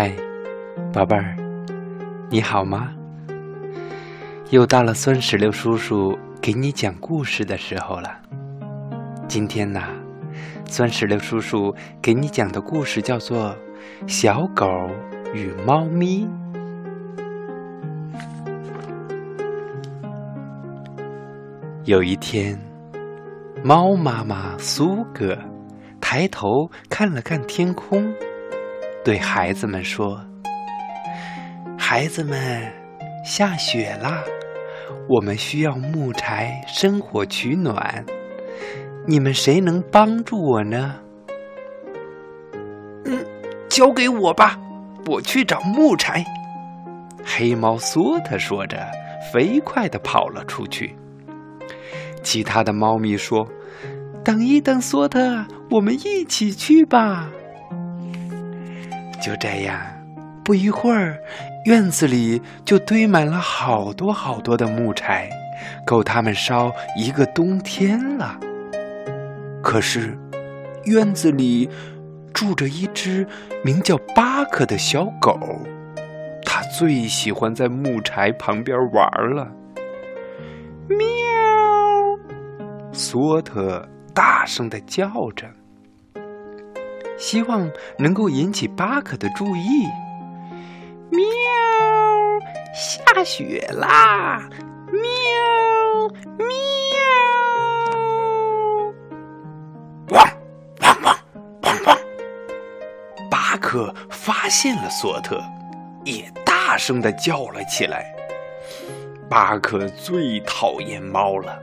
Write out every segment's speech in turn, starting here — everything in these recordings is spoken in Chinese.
嗨，宝贝儿，你好吗？又到了酸石榴叔叔给你讲故事的时候了。今天呢，酸石榴叔叔给你讲的故事叫做《小狗与猫咪》。有一天，猫妈妈苏格抬头看了看天空，对孩子们说：“孩子们，下雪啦！”我们需要木柴生火取暖，你们谁能帮助我呢？嗯，交给我吧，我去找木柴。黑猫索特说着，飞快地跑了出去。其他的猫咪说：“等一等，索特，我们一起去吧。”就这样。不一会儿，院子里就堆满了好多好多的木柴，够他们烧一个冬天了。可是，院子里住着一只名叫巴克的小狗，它最喜欢在木柴旁边玩了。喵！索特大声的叫着，希望能够引起巴克的注意。喵！下雪啦！喵喵！汪汪汪汪汪！巴克发现了索特，也大声的叫了起来。巴克最讨厌猫了，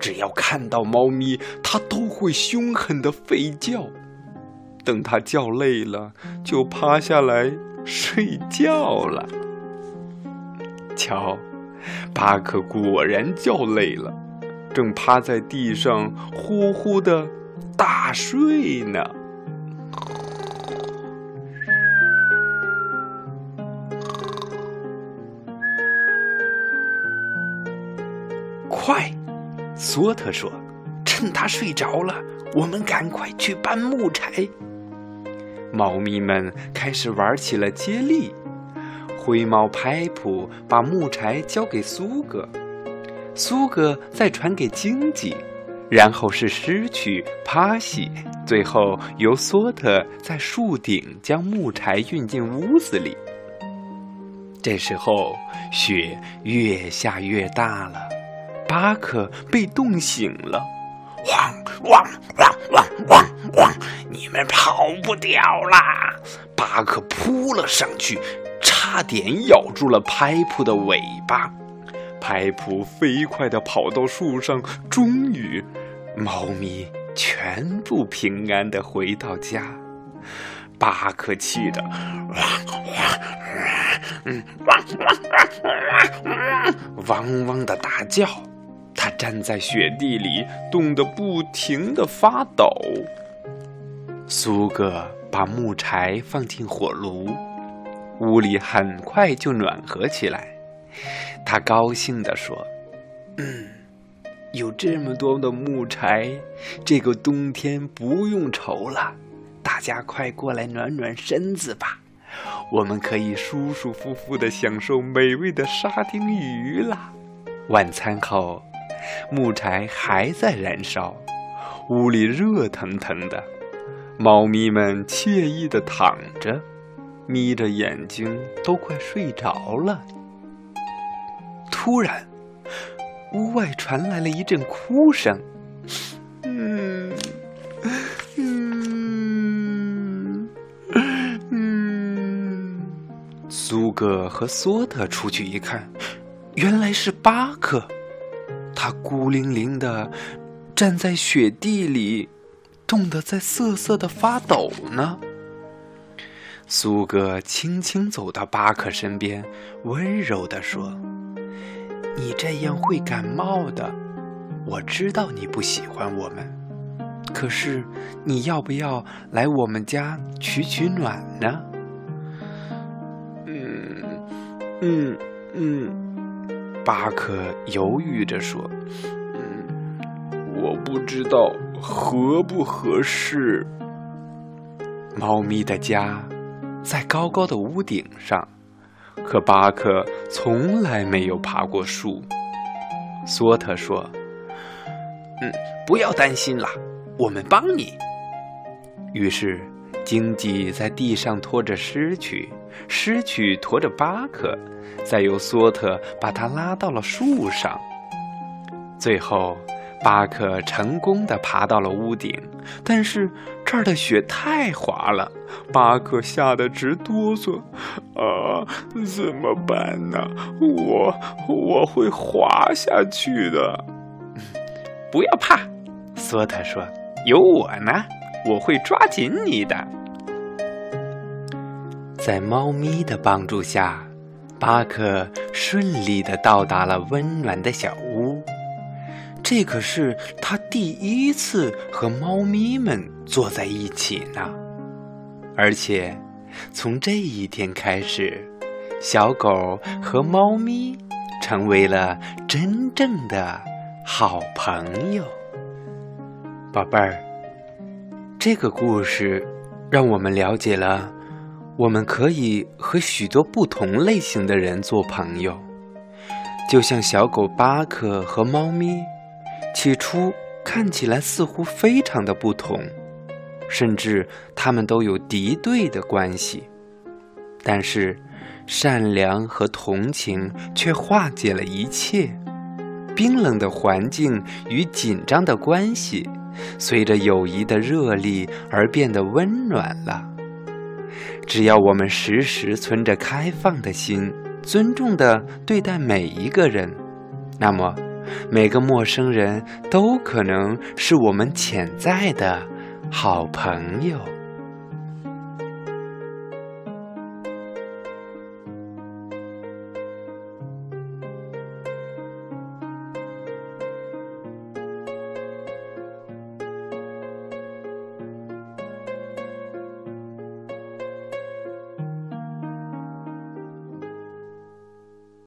只要看到猫咪，他都会凶狠的吠叫。等他叫累了，就趴下来。睡觉了。瞧，巴克果然叫累了，正趴在地上呼呼的大睡呢。快，索特说：“趁他睡着了，我们赶快去搬木柴。”猫咪们开始玩起了接力。灰猫拍普把木柴交给苏格，苏格再传给荆棘，然后是失去帕西，最后由索特在树顶将木柴运进屋子里。这时候雪越下越大了，巴克被冻醒了，汪汪汪汪汪汪！跑不掉啦！巴克扑了上去，差点咬住了拍普的尾巴。拍普飞快地跑到树上，终于，猫咪全部平安地回到家。巴克气得汪汪的大叫，他站在雪地里，冻得不停地发抖。苏格把木柴放进火炉，屋里很快就暖和起来。他高兴地说：“嗯，有这么多的木柴，这个冬天不用愁了。大家快过来暖暖身子吧，我们可以舒舒服服地享受美味的沙丁鱼了。”晚餐后，木柴还在燃烧，屋里热腾腾的。猫咪们惬意的躺着，眯着眼睛，都快睡着了。突然，屋外传来了一阵哭声。嗯嗯嗯。苏格和索特出去一看，原来是巴克，他孤零零的站在雪地里。冻得在瑟瑟的发抖呢。苏哥轻轻走到巴克身边，温柔地说：“你这样会感冒的。我知道你不喜欢我们，可是你要不要来我们家取取暖呢？”“嗯，嗯，嗯。”巴克犹豫着说：“嗯，我不知道。”合不合适？猫咪的家在高高的屋顶上，可巴克从来没有爬过树。索特说：“嗯，不要担心啦，我们帮你。”于是，荆棘在地上拖着失去，失去驮着巴克，再由索特把他拉到了树上。最后，巴克成功的爬到了屋顶，但是这儿的雪太滑了，巴克吓得直哆嗦。啊，怎么办呢？我我会滑下去的。不要怕，索特说：“有我呢。”我会抓紧你的。在猫咪的帮助下，巴克顺利的到达了温暖的小屋。这可是他第一次和猫咪们坐在一起呢。而且，从这一天开始，小狗和猫咪成为了真正的好朋友。宝贝儿。这个故事让我们了解了，我们可以和许多不同类型的人做朋友，就像小狗巴克和猫咪，起初看起来似乎非常的不同，甚至他们都有敌对的关系，但是善良和同情却化解了一切，冰冷的环境与紧张的关系。随着友谊的热力而变得温暖了。只要我们时时存着开放的心，尊重地对待每一个人，那么每个陌生人都可能是我们潜在的好朋友。